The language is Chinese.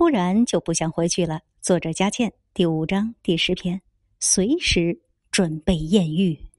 突然就不想回去了。作者佳倩第五章第十篇。随时准备艳遇。